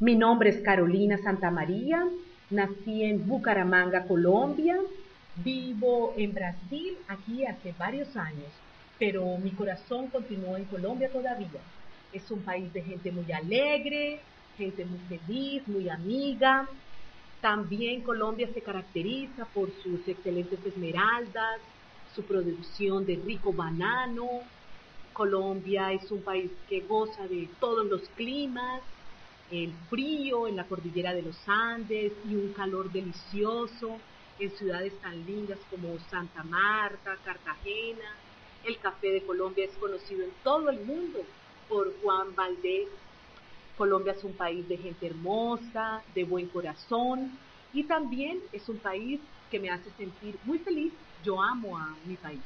Mi nombre es Carolina Santamaría, nací en Bucaramanga, Colombia, vivo en Brasil aquí hace varios años, pero mi corazón continúa en Colombia todavía. Es un país de gente muy alegre, gente muy feliz, muy amiga. También Colombia se caracteriza por sus excelentes esmeraldas, su producción de rico banano. Colombia es un país que goza de todos los climas, el frío en la cordillera de los Andes y un calor delicioso en ciudades tan lindas como Santa Marta, Cartagena. El café de Colombia es conocido en todo el mundo por Juan Valdés. Colombia es un país de gente hermosa, de buen corazón y también es un país que me hace sentir muy feliz. Yo amo a mi país.